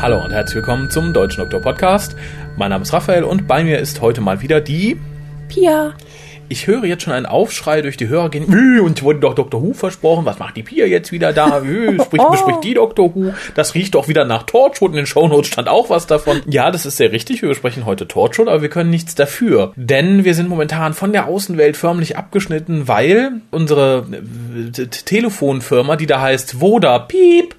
Hallo und herzlich willkommen zum Deutschen Doktor Podcast. Mein Name ist Raphael und bei mir ist heute mal wieder die Pia. Ich höre jetzt schon einen Aufschrei durch die Hörer gehen. "Äh, Uns wurde doch Dr. Who versprochen. Was macht die Pia jetzt wieder da? Spricht, Oh. bespricht die Dr. Who? Das riecht doch wieder nach Torchwood. In den Shownotes stand auch was davon. Ja, das ist sehr richtig. Wir besprechen heute Torchwood, aber wir können nichts dafür. Denn wir sind momentan von der Außenwelt förmlich abgeschnitten, weil unsere äh, Telefonfirma, die da heißt Voda Piep,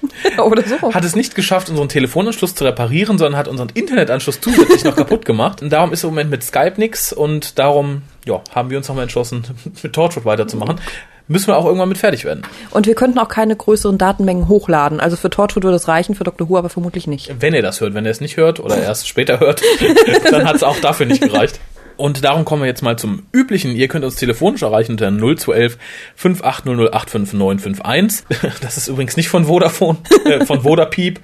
Oder so. hat es nicht geschafft, unseren Telefonanschluss zu reparieren, sondern hat unseren Internetanschluss zusätzlich noch kaputt gemacht. Und darum ist im Moment mit Skype nix und darum ja, haben wir uns nochmal entschlossen, mit Torchwood weiterzumachen. Müssen wir auch irgendwann mit fertig werden. Und wir könnten auch keine größeren Datenmengen hochladen. Also für Torchwood würde es reichen, für Dr. Who aber vermutlich nicht. Wenn ihr das hört, wenn ihr es nicht hört oder erst später hört, dann hat es auch dafür nicht gereicht. Und darum kommen wir jetzt mal zum Üblichen. Ihr könnt uns telefonisch erreichen unter 0211 5800 Das ist übrigens nicht von Vodafone, äh, von Vodapiep.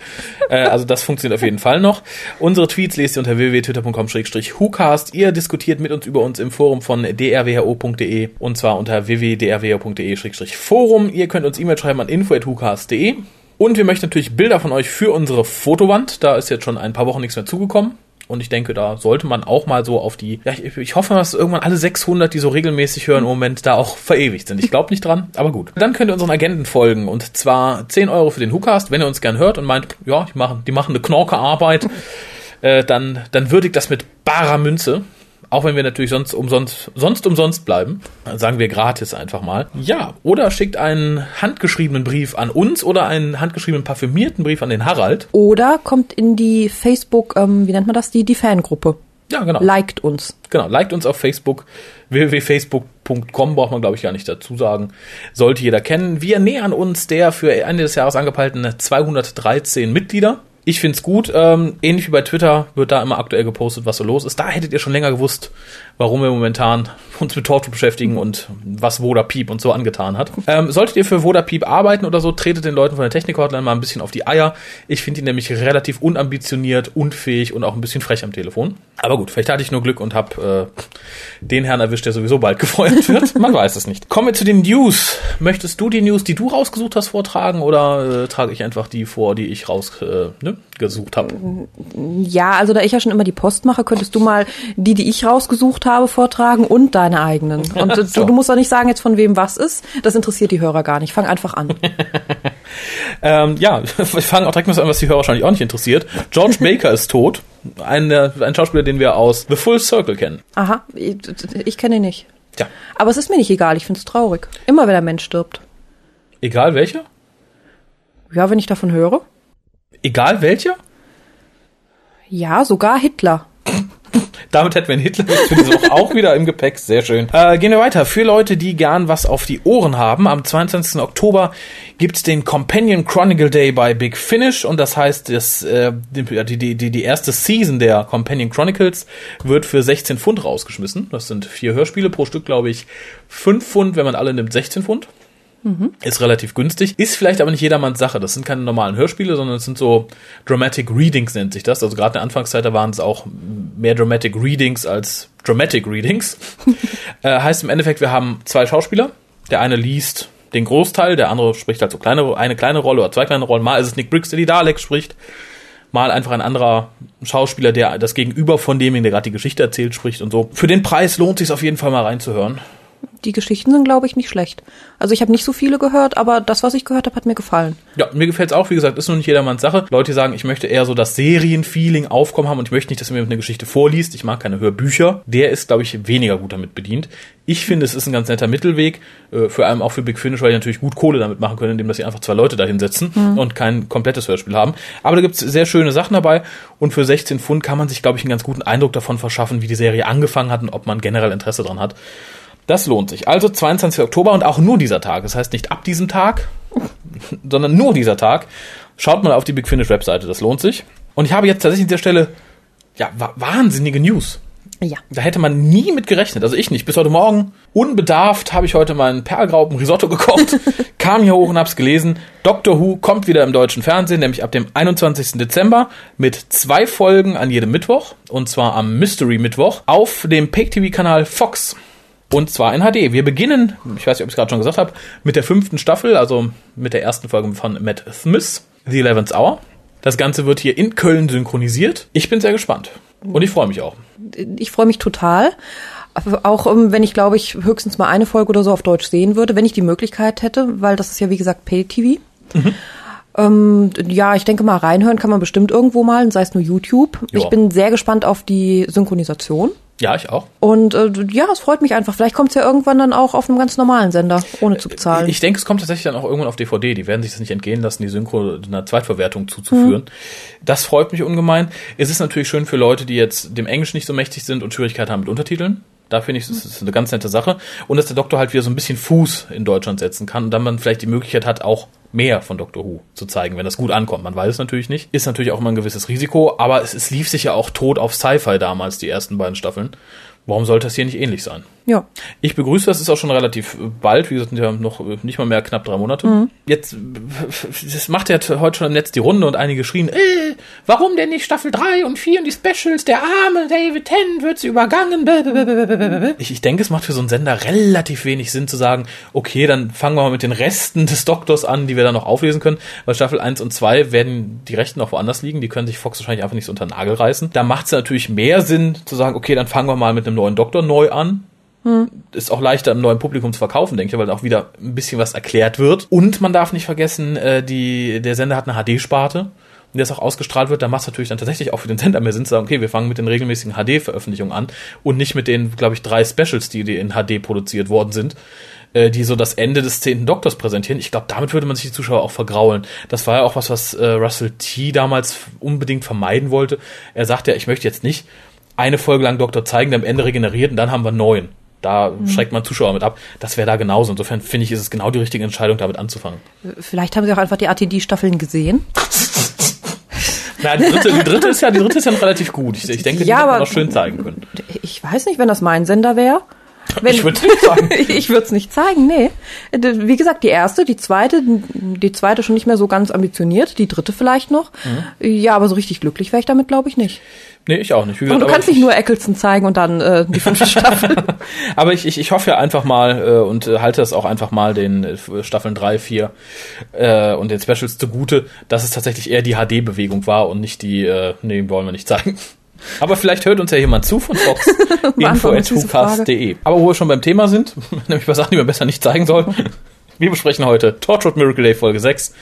Äh, also das funktioniert auf jeden Fall noch. Unsere Tweets lest ihr unter www.twitter.com-whocast. Ihr diskutiert mit uns über uns im Forum von drwho.de und zwar unter www.drwho.de-forum. Ihr könnt uns E-Mail schreiben an info.whocast.de. Und wir möchten natürlich Bilder von euch für unsere Fotowand. Da ist jetzt schon ein paar Wochen nichts mehr zugekommen. Und ich denke, da sollte man auch mal so auf die, ja, ich, ich hoffe, dass irgendwann alle 600, die so regelmäßig hören, im Moment da auch verewigt sind. Ich glaube nicht dran, aber gut. Dann könnt ihr unseren Agenten folgen und zwar 10 Euro für den WhoCast, wenn ihr uns gern hört und meint, ja, die machen, die machen eine Knorke-Arbeit, äh, dann, dann würdigt das mit barer Münze. Auch wenn wir natürlich sonst umsonst, sonst umsonst bleiben, sagen wir gratis einfach mal. Ja, oder schickt einen handgeschriebenen Brief an uns oder einen handgeschriebenen parfümierten Brief an den Harald. Oder kommt in die Facebook, ähm, wie nennt man das, die, die Fangruppe. Ja, genau. Liked uns. Genau, liked uns auf Facebook. www.facebook.com braucht man, glaube ich, gar nicht dazu sagen. Sollte jeder kennen. Wir nähern uns der für Ende des Jahres angepeilten 213 Mitglieder. Ich find's gut. Ähm, ähnlich wie bei Twitter wird da immer aktuell gepostet, was so los ist. Da hättet ihr schon länger gewusst, warum wir momentan uns mit Torchwood beschäftigen und was Voda Piep und so angetan hat. Ähm, solltet ihr für Voda Piep arbeiten oder so, tretet den Leuten von der Technik-Hotline mal ein bisschen auf die Eier. Ich finde ihn nämlich relativ unambitioniert, unfähig und auch ein bisschen frech am Telefon. Aber gut, vielleicht hatte ich nur Glück und habe äh, den Herrn erwischt, der sowieso bald gefeuert wird. Man weiß es nicht. Kommen wir zu den News. Möchtest du die News, die du rausgesucht hast, vortragen oder äh, trage ich einfach die vor, die ich rausgesucht äh, ne, gesucht habe? Ja, also da ich ja schon immer die Post mache, könntest du mal die, die ich rausgesucht habe, vortragen und deine eigenen. Und du, So. du musst doch nicht sagen jetzt von wem was ist. Das interessiert die Hörer gar nicht. Fang einfach an. Ähm, ja, wir fangen auch direkt mal so an, was die Hörer wahrscheinlich auch nicht interessiert. George Baker ist tot. Ein, äh, ein Schauspieler, den wir aus The Full Circle kennen. Aha, ich, ich kenne ihn nicht. Tja, Aber es ist mir nicht egal, ich finde es traurig. Immer wenn ein Mensch stirbt. egal welcher? Ja, wenn ich davon höre. Egal welcher? Ja, sogar Hitler. Damit hätten wir einen Hitler für diese Woche auch wieder im Gepäck. Sehr schön. Äh, gehen wir weiter. Für Leute, die gern was auf die Ohren haben, am 22. Oktober gibt's den Companion Chronicle Day bei Big Finish und das heißt, das, äh, die, die, die, die erste Season der Companion Chronicles wird für 16 Pfund rausgeschmissen. Das sind vier Hörspiele pro Stück, glaube ich, 5 Pfund, wenn man alle nimmt, 16 Pfund. Ist relativ günstig. Ist vielleicht aber nicht jedermanns Sache. Das sind keine normalen Hörspiele, sondern es sind so Dramatic Readings nennt sich das. Also gerade in der Anfangszeit, da waren es auch mehr Dramatic Readings als Dramatic Readings. äh, heißt im Endeffekt, wir haben zwei Schauspieler. Der eine liest den Großteil, der andere spricht halt so kleine, eine kleine Rolle oder zwei kleine Rollen. Mal ist es Nick Briggs, der die Daleks spricht. Mal einfach ein anderer Schauspieler, der das Gegenüber von demjenigen, der gerade die Geschichte erzählt, spricht und so. Für den Preis lohnt sich auf jeden Fall mal reinzuhören. Die Geschichten sind, glaube ich, nicht schlecht. Also ich habe nicht so viele gehört, aber das, was ich gehört habe, hat mir gefallen. Ja, mir gefällt's auch, wie gesagt, ist nur nicht jedermanns Sache. Leute sagen, ich möchte eher so das Serienfeeling aufkommen haben und ich möchte nicht, dass ihr mir eine Geschichte vorliest. Ich mag keine Hörbücher. Der ist, glaube ich, weniger gut damit bedient. Ich finde, es ist ein ganz netter Mittelweg, äh, vor allem auch für Big Finish, weil die natürlich gut Kohle damit machen können, indem dass sie einfach zwei Leute da hinsetzen und kein komplettes Hörspiel haben. Aber da gibt's sehr schöne Sachen dabei und für 16 Pfund kann man sich, glaube ich, einen ganz guten Eindruck davon verschaffen, wie die Serie angefangen hat und ob man generell Interesse dran hat. Das lohnt sich. Also 22. Oktober und auch nur dieser Tag. Das heißt nicht ab diesem Tag, sondern nur dieser Tag. Schaut mal auf die Big Finish Webseite, das lohnt sich. Und ich habe jetzt tatsächlich an dieser Stelle ja, wa- wahnsinnige News. Ja. Da hätte man nie mit gerechnet, also ich nicht. Bis heute Morgen, unbedarft, habe ich heute meinen Perlgraupen Risotto gekocht, kam hier hoch und hab's gelesen. Doctor Who kommt wieder im deutschen Fernsehen, nämlich ab dem 21. Dezember mit zwei Folgen an jedem Mittwoch. Und zwar am Mystery Mittwoch auf dem Pay-TV-Kanal Fox. Und zwar in HD. Wir beginnen, ich weiß nicht, ob ich es gerade schon gesagt habe, mit der fünften Staffel, also mit der ersten Folge von Matt Smith, The Eleventh Hour. Das Ganze wird hier in Köln synchronisiert. Ich bin sehr gespannt. Und ich freue mich auch. Ich freue mich total. Auch ähm, wenn ich, glaube ich, höchstens mal eine Folge oder so auf Deutsch sehen würde, wenn ich die Möglichkeit hätte, weil das ist ja, wie gesagt, Pay-TV. Mhm. Ähm, ja, ich denke mal, reinhören kann man bestimmt irgendwo mal, sei es nur YouTube. Ja. Ich bin sehr gespannt auf die Synchronisation. Ja, ich auch. Und äh, ja, es freut mich einfach. Vielleicht kommt es ja irgendwann dann auch auf einem ganz normalen Sender, ohne zu bezahlen. Ich denke, es kommt tatsächlich dann auch irgendwann auf DVD. Die werden sich das nicht entgehen lassen, die Synchro einer Zweitverwertung zuzuführen. Mhm. Das freut mich ungemein. Es ist natürlich schön für Leute, die jetzt dem Englisch nicht so mächtig sind und Schwierigkeiten haben mit Untertiteln. Da finde ich, das ist eine ganz nette Sache. Und dass der Doktor halt wieder so ein bisschen Fuß in Deutschland setzen kann und dann man vielleicht die Möglichkeit hat, auch mehr von Doctor Who zu zeigen, wenn das gut ankommt. Man weiß es natürlich nicht. Ist natürlich auch immer ein gewisses Risiko, aber es, es lief sich ja auch tot auf Sci-Fi damals, die ersten beiden Staffeln. Warum sollte das hier nicht ähnlich sein? Ja. Ich begrüße das, ist auch schon relativ bald, wie gesagt, sind ja noch nicht mal mehr knapp drei Monate. Mhm. Jetzt, das macht ja heute schon im Netz die Runde und einige schrien, äh, warum denn nicht Staffel 3 und 4 und die Specials, der arme David Tennant wird sie übergangen. Ich, ich denke, es macht für so einen Sender relativ wenig Sinn zu sagen, okay, dann fangen wir mal mit den Resten des Doktors an, die wir dann noch auflesen können, weil Staffel 1 und 2 werden die Rechten noch woanders liegen, die können sich Fox wahrscheinlich einfach nicht so unter den Nagel reißen. Da macht es natürlich mehr Sinn zu sagen, okay, dann fangen wir mal mit einem neuen Doktor neu an, hm. Ist auch leichter im neuen Publikum zu verkaufen, denke ich, weil auch wieder ein bisschen was erklärt wird. Und man darf nicht vergessen, äh, die, der Sender hat eine HD-Sparte. Und ist auch ausgestrahlt wird, da macht es natürlich dann tatsächlich auch für den Sender mehr Sinn zu sagen, okay, wir fangen mit den regelmäßigen HD-Veröffentlichungen an und nicht mit den, glaube ich, drei Specials, die, die in HD produziert worden sind, äh, die so das Ende des zehnten Doktors präsentieren. Ich glaube, damit würde man sich die Zuschauer auch vergraulen. Das war ja auch was, was äh, Russell T. damals unbedingt vermeiden wollte. Er sagte ja, ich möchte jetzt nicht eine Folge lang Doktor zeigen, der am Ende regeneriert und dann haben wir neun. Da mhm. schreckt man Zuschauer mit ab. Das wäre da genauso. Insofern finde ich, ist es genau die richtige Entscheidung, damit anzufangen. Vielleicht haben sie auch einfach die ATD-Staffeln gesehen. Na, die dritte, die dritte ist ja, die dritte ist ja noch relativ gut. Ich, ich denke, die ja, hätte noch schön zeigen können. Ich weiß nicht, wenn das mein Sender wäre. Wenn, ich würde es nicht sagen. ich würde es nicht zeigen, nee. Wie gesagt, die erste, die zweite, die zweite schon nicht mehr so ganz ambitioniert, die dritte vielleicht noch. Mhm. Ja, aber so richtig glücklich wäre ich damit, glaube ich, nicht. Nee, ich auch nicht. Gesagt, und du kannst nicht nur Eccleston zeigen und dann äh, die fünfte Staffel. aber ich, ich, ich hoffe ja einfach mal äh, und äh, halte das auch einfach mal den äh, Staffeln drei, vier äh, und den Specials zugute, dass es tatsächlich eher die HD-Bewegung war und nicht die, äh, nee, wollen wir nicht zeigen. Aber vielleicht hört uns ja jemand zu von Fox. info.hucast.de. Aber wo wir schon beim Thema sind, nämlich bei Sachen, die man besser nicht zeigen soll. Wir besprechen heute Torchwood Miracle Day Folge 6.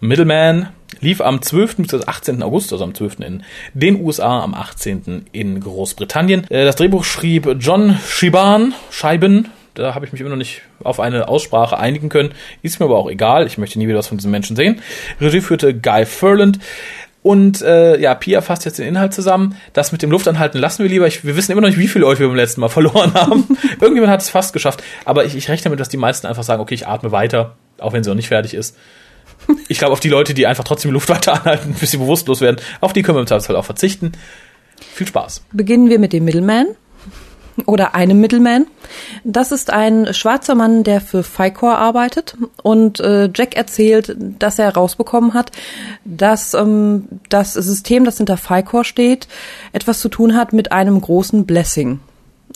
Middleman lief am 12. bis 18. August, also am 12. in den USA, am 18. in Großbritannien. Äh, das Drehbuch schrieb John Shiban, Scheiben, da habe ich mich immer noch nicht auf eine Aussprache einigen können. Ist mir aber auch egal. Ich möchte nie wieder was von diesen Menschen sehen. Regie führte Guy Furland. Und äh, ja, Pia fasst jetzt den Inhalt zusammen. Das mit dem Luftanhalten lassen wir lieber. Ich, wir wissen immer noch nicht, wie viele Leute wir beim letzten Mal verloren haben. Irgendjemand hat es fast geschafft. Aber ich, ich rechne damit, dass die meisten einfach sagen, okay, ich atme weiter, auch wenn sie noch nicht fertig ist. Ich glaube, auf die Leute, die einfach trotzdem Luft weiter anhalten, bis sie bewusstlos werden, auf die können wir im Zweifelsfall auch verzichten. Viel Spaß. Beginnen wir mit dem Middleman oder einem Middleman. Das ist ein schwarzer Mann, der für FICOR arbeitet und äh, Jack erzählt, dass er herausbekommen hat, dass ähm, das System, das hinter FICOR steht, etwas zu tun hat mit einem großen Blessing.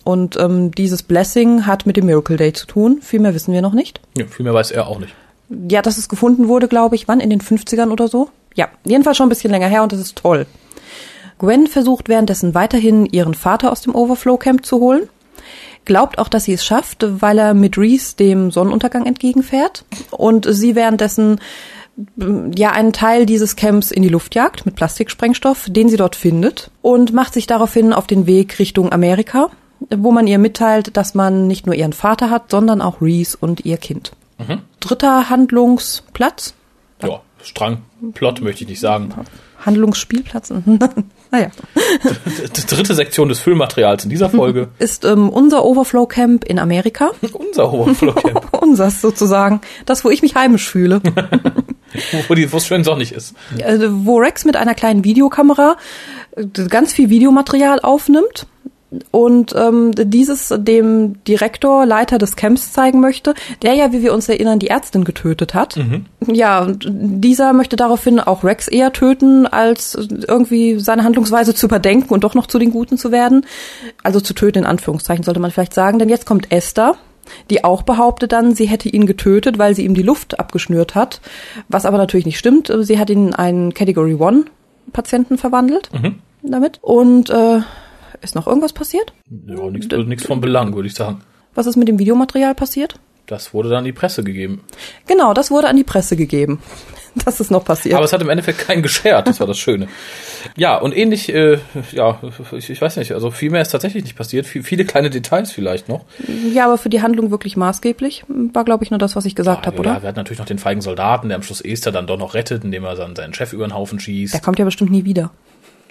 Und ähm, dieses Blessing hat mit dem Miracle Day zu tun. Viel mehr wissen wir noch nicht. Ja, viel mehr weiß er auch nicht. Ja, dass es gefunden wurde, glaube ich, wann? In den 50ern oder so? Ja, jedenfalls schon ein bisschen länger her und das ist toll. Gwen versucht währenddessen weiterhin ihren Vater aus dem Overflow Camp zu holen. Glaubt auch, dass sie es schafft, weil er mit Reese dem Sonnenuntergang entgegenfährt und sie währenddessen ja einen Teil dieses Camps in die Luft jagt mit Plastiksprengstoff, den sie dort findet und macht sich daraufhin auf den Weg Richtung Amerika, wo man ihr mitteilt, dass man nicht nur ihren Vater hat, sondern auch Reese und ihr Kind. Mhm. Dritter Handlungsplatz. Ja, Strang, Plot möchte ich nicht sagen. Handlungsspielplatz. naja. Die dritte Sektion des Füllmaterials in dieser Folge ist ähm, unser Overflow Camp in Amerika. unser Overflow Camp. Unsers sozusagen. Das, wo ich mich heimisch fühle. wo es schön sonnig ist. Also, wo Rex mit einer kleinen Videokamera äh, ganz viel Videomaterial aufnimmt und ähm, dieses dem Direktor, Leiter des Camps zeigen möchte, der ja, wie wir uns erinnern, die Ärztin getötet hat. Mhm. Ja, und dieser möchte daraufhin auch Rex eher töten, als irgendwie seine Handlungsweise zu überdenken und doch noch zu den Guten zu werden. Also zu töten in Anführungszeichen sollte man vielleicht sagen, denn jetzt kommt Esther die auch behauptet dann, sie hätte ihn getötet, weil sie ihm die Luft abgeschnürt hat, was aber natürlich nicht stimmt. Sie hat ihn in einen Category One Patienten verwandelt mhm. damit. Und äh, ist noch irgendwas passiert? Ja, nichts also von Belang, würde ich sagen. Was ist mit dem Videomaterial passiert? Das wurde dann an die Presse gegeben. Genau, das wurde an die Presse gegeben. Das ist noch passiert. Aber es hat im Endeffekt keinen geschert, das war das Schöne. Ja, und ähnlich, äh, ja, ich, ich, weiß nicht, also viel mehr ist tatsächlich nicht passiert. Viel, viele kleine Details vielleicht noch. Ja, aber für die Handlung wirklich maßgeblich war, glaube ich, nur das, was ich gesagt ja, habe, oder? Ja, wir hatten natürlich noch den feigen Soldaten, der am Schluss Esther dann doch noch rettet, indem er dann seinen Chef über den Haufen schießt. Der kommt ja bestimmt nie wieder.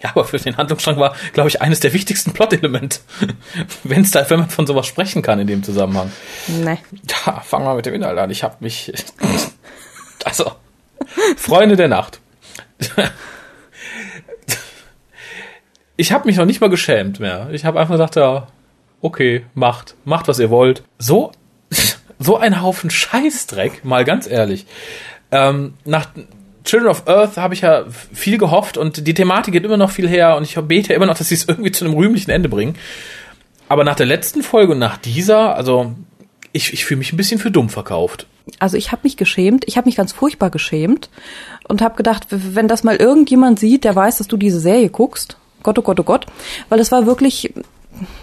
Ja, aber für den Handlungsstrang war, glaube ich, eines der wichtigsten Plot-Elemente. Wenn's da, wenn man von sowas sprechen kann in dem Zusammenhang. Nee. Ja, fangen wir mit dem Inhalt an. Ich habe mich. Also, Freunde der Nacht. Ich habe mich noch nicht mal geschämt mehr. Ich habe einfach gesagt, ja, okay, macht, macht was ihr wollt. So, so ein Haufen Scheißdreck, mal ganz ehrlich. Ähm, nach Children of Earth habe ich ja viel gehofft und die Thematik geht immer noch viel her und ich bete immer noch, dass sie es irgendwie zu einem rühmlichen Ende bringen. Aber nach der letzten Folge und nach dieser, also ich, ich fühle mich ein bisschen für dumm verkauft. Also ich habe mich geschämt, ich habe mich ganz furchtbar geschämt und habe gedacht, wenn das mal irgendjemand sieht, der weiß, dass du diese Serie guckst, Gott, oh Gott, oh Gott, weil es war wirklich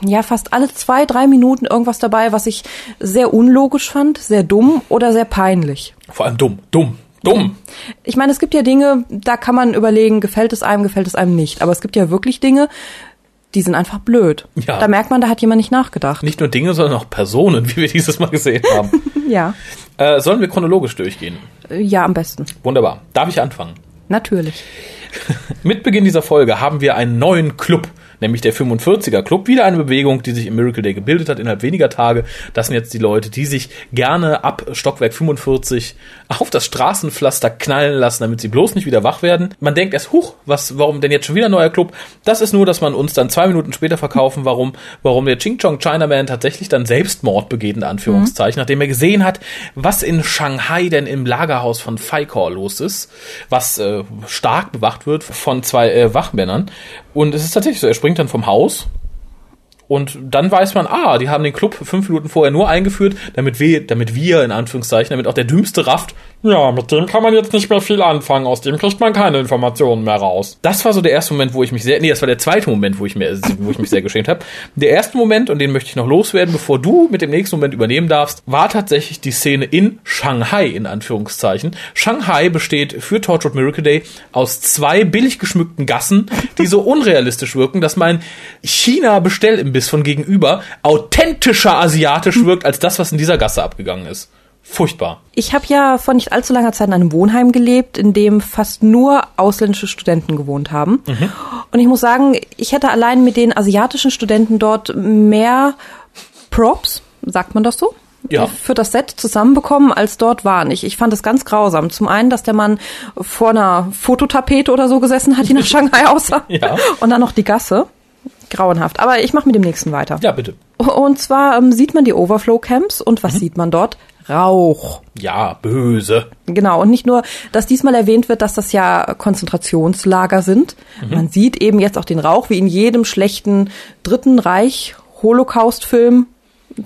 ja fast alle zwei, drei Minuten irgendwas dabei, was ich sehr unlogisch fand, sehr dumm oder sehr peinlich. Vor allem dumm, dumm. Dumm. Ich meine, es gibt ja Dinge, da kann man überlegen, gefällt es einem, gefällt es einem nicht. Aber es gibt ja wirklich Dinge, die sind einfach blöd. Ja. Da merkt man, da hat jemand nicht nachgedacht. Nicht nur Dinge, sondern auch Personen, wie wir dieses Mal gesehen haben. ja. Äh, sollen wir chronologisch durchgehen? Ja, am besten. Wunderbar. Darf ich anfangen? Natürlich. Mit Beginn dieser Folge haben wir einen neuen Club nämlich der 45er Club. Wieder eine Bewegung, die sich im Miracle Day gebildet hat innerhalb weniger Tage. Das sind jetzt die Leute, die sich gerne ab Stockwerk 45 auf das Straßenpflaster knallen lassen, damit sie bloß nicht wieder wach werden. Man denkt erst, huch, was, warum denn jetzt schon wieder ein neuer Club? Das ist nur, dass man uns dann zwei Minuten später verkaufen, warum, warum der Ching Chong Chinaman tatsächlich dann Selbstmord begeht, in Anführungszeichen, mhm. nachdem er gesehen hat, was in Shanghai denn im Lagerhaus von Faikor los ist, was äh, stark bewacht wird von zwei äh, Wachmännern. Und es ist tatsächlich so, er springt dann vom Haus und dann weiß man, ah, die haben den Club fünf Minuten vorher nur eingeführt, damit wir, damit wir, in Anführungszeichen, damit auch der Dümmste rafft, ja, mit dem kann man jetzt nicht mehr viel anfangen, aus dem kriegt man keine Informationen mehr raus. Das war so der erste Moment, wo ich mich sehr, nee, das war der zweite Moment, wo ich, mir, wo ich mich sehr geschämt habe. Der erste Moment, und den möchte ich noch loswerden, bevor du mit dem nächsten Moment übernehmen darfst, war tatsächlich die Szene in Shanghai, in Anführungszeichen. Shanghai besteht für Tortured Miracle Day aus zwei billig geschmückten Gassen, die so unrealistisch wirken, dass mein China-Bestellimbiss von gegenüber authentischer asiatisch wirkt als das, was in dieser Gasse abgegangen ist. Furchtbar. Ich habe ja vor nicht allzu langer Zeit in einem Wohnheim gelebt, in dem fast nur ausländische Studenten gewohnt haben. Mhm. Und ich muss sagen, ich hätte allein mit den asiatischen Studenten dort mehr Props, sagt man das so? ja. für das Set zusammenbekommen, als dort waren. Ich, ich fand es ganz grausam. Zum einen, dass der Mann vor einer Fototapete oder so gesessen hat, die nach Shanghai aussah. ja. Und dann noch die Gasse. Grauenhaft. Aber ich mache mit dem nächsten weiter. Ja, bitte. Und zwar ähm, sieht man die Overflow-Camps und was mhm. sieht man dort? Rauch. Ja, böse. Genau, und nicht nur, dass diesmal erwähnt wird, dass das ja Konzentrationslager sind. Mhm. Man sieht eben jetzt auch den Rauch, wie in jedem schlechten Dritten Reich Holocaust-Film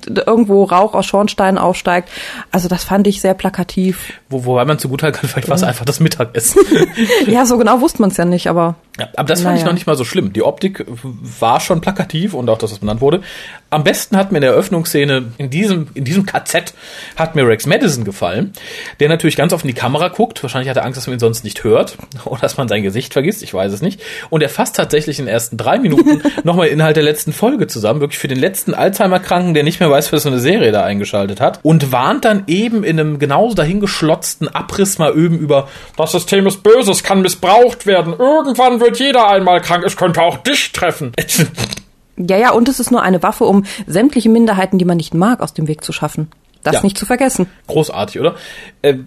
irgendwo Rauch aus Schornsteinen aufsteigt. Also das fand ich sehr plakativ. Wo, wobei man zugute kann, vielleicht war es einfach das Mittagessen. ja, so genau wusste man es ja nicht, aber. Ja, aber das fand naja. ich noch nicht mal so schlimm. Die Optik war schon plakativ und auch, dass es benannt wurde. Am besten hat mir in der Eröffnungsszene in diesem, in diesem KZ hat mir Rex Madison gefallen, der natürlich ganz oft in die Kamera guckt. Wahrscheinlich hat er Angst, dass man ihn sonst nicht hört oder dass man sein Gesicht vergisst. Ich weiß es nicht. Und er fasst tatsächlich in den ersten drei Minuten nochmal Inhalt der letzten Folge zusammen. Wirklich für den letzten Alzheimer-Kranken, der nicht mehr weiß, was für eine Serie da eingeschaltet hat. Und warnt dann eben in einem genauso dahingeschlotzten Abriss mal üben über das System ist böse, es kann missbraucht werden. Irgendwann wird jeder einmal krank. Es könnte auch dich treffen. Ja, ja, und es ist nur eine Waffe, um sämtliche Minderheiten, die man nicht mag, aus dem Weg zu schaffen. Das ja. nicht zu vergessen. Großartig, oder? Äh,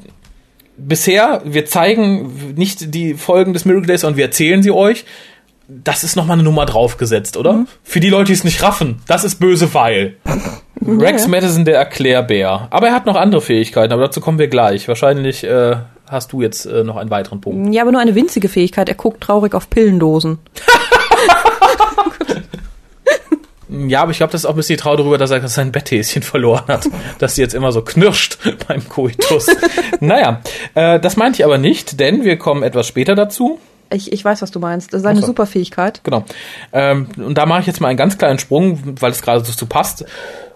bisher, wir zeigen nicht die Folgen des Miracle Days, sondern wir erzählen sie euch. das ist nochmal eine Nummer draufgesetzt, oder? Mhm. Für die Leute, die es nicht raffen, das ist böse Weil. Rex ja. Madison, der Erklärbär. Aber er hat noch andere Fähigkeiten, aber dazu kommen wir gleich. Wahrscheinlich äh, hast du jetzt äh, noch einen weiteren Punkt. Ja, aber nur eine winzige Fähigkeit. Er guckt traurig auf Pillendosen. Ja, aber ich glaube, das ist auch ein bisschen die Trauer darüber, dass er sein Betthäschen verloren hat. dass sie jetzt immer so knirscht beim Koitus. naja, äh, das meinte ich aber nicht, denn wir kommen etwas später dazu. Ich, ich weiß, was du meinst. Das ist eine so. super Fähigkeit. Genau. Ähm, und da mache ich jetzt mal einen ganz kleinen Sprung, weil es gerade so zu passt.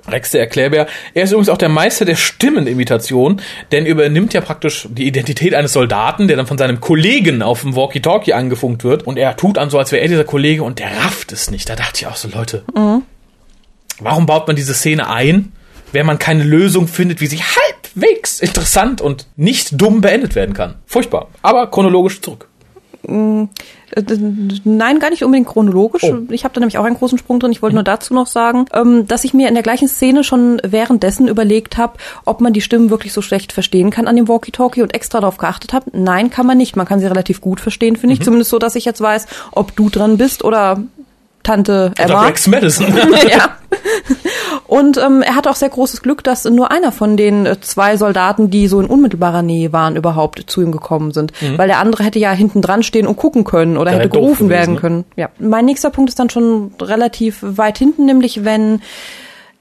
Rex der Erklärbär. Er ist übrigens auch der Meister der Stimmenimitation, denn er übernimmt ja praktisch die Identität eines Soldaten, der dann von seinem Kollegen auf dem Walkie-Talkie angefunkt wird. Und er tut an so, als wäre er dieser Kollege und der rafft es nicht. Da dachte ich auch so, Leute, mhm. warum baut man diese Szene ein, wenn man keine Lösung findet, wie sie halbwegs interessant und nicht dumm beendet werden kann? Furchtbar. Aber chronologisch zurück. Mm, äh, nein, gar nicht unbedingt chronologisch. Oh. Ich habe da nämlich auch einen großen Sprung drin. Ich wollte nur dazu noch sagen, ähm, dass ich mir in der gleichen Szene schon währenddessen überlegt habe, ob man die Stimmen wirklich so schlecht verstehen kann an dem Walkie-Talkie und extra darauf geachtet habe. Nein, kann man nicht. Man kann sie relativ gut verstehen, finde ich. Mhm. Zumindest so, dass ich jetzt weiß, ob du dran bist oder Tante Emma. Oder Rex Madison. ja. Und ähm, er hatte auch sehr großes Glück, dass nur einer von den äh, zwei Soldaten, die so in unmittelbarer Nähe waren, überhaupt zu ihm gekommen sind. Mhm. Weil der andere hätte ja hinten dran stehen und gucken können oder hätte gerufen gewesen, werden ne? können. Ja. Mein nächster Punkt ist dann schon relativ weit hinten, nämlich wenn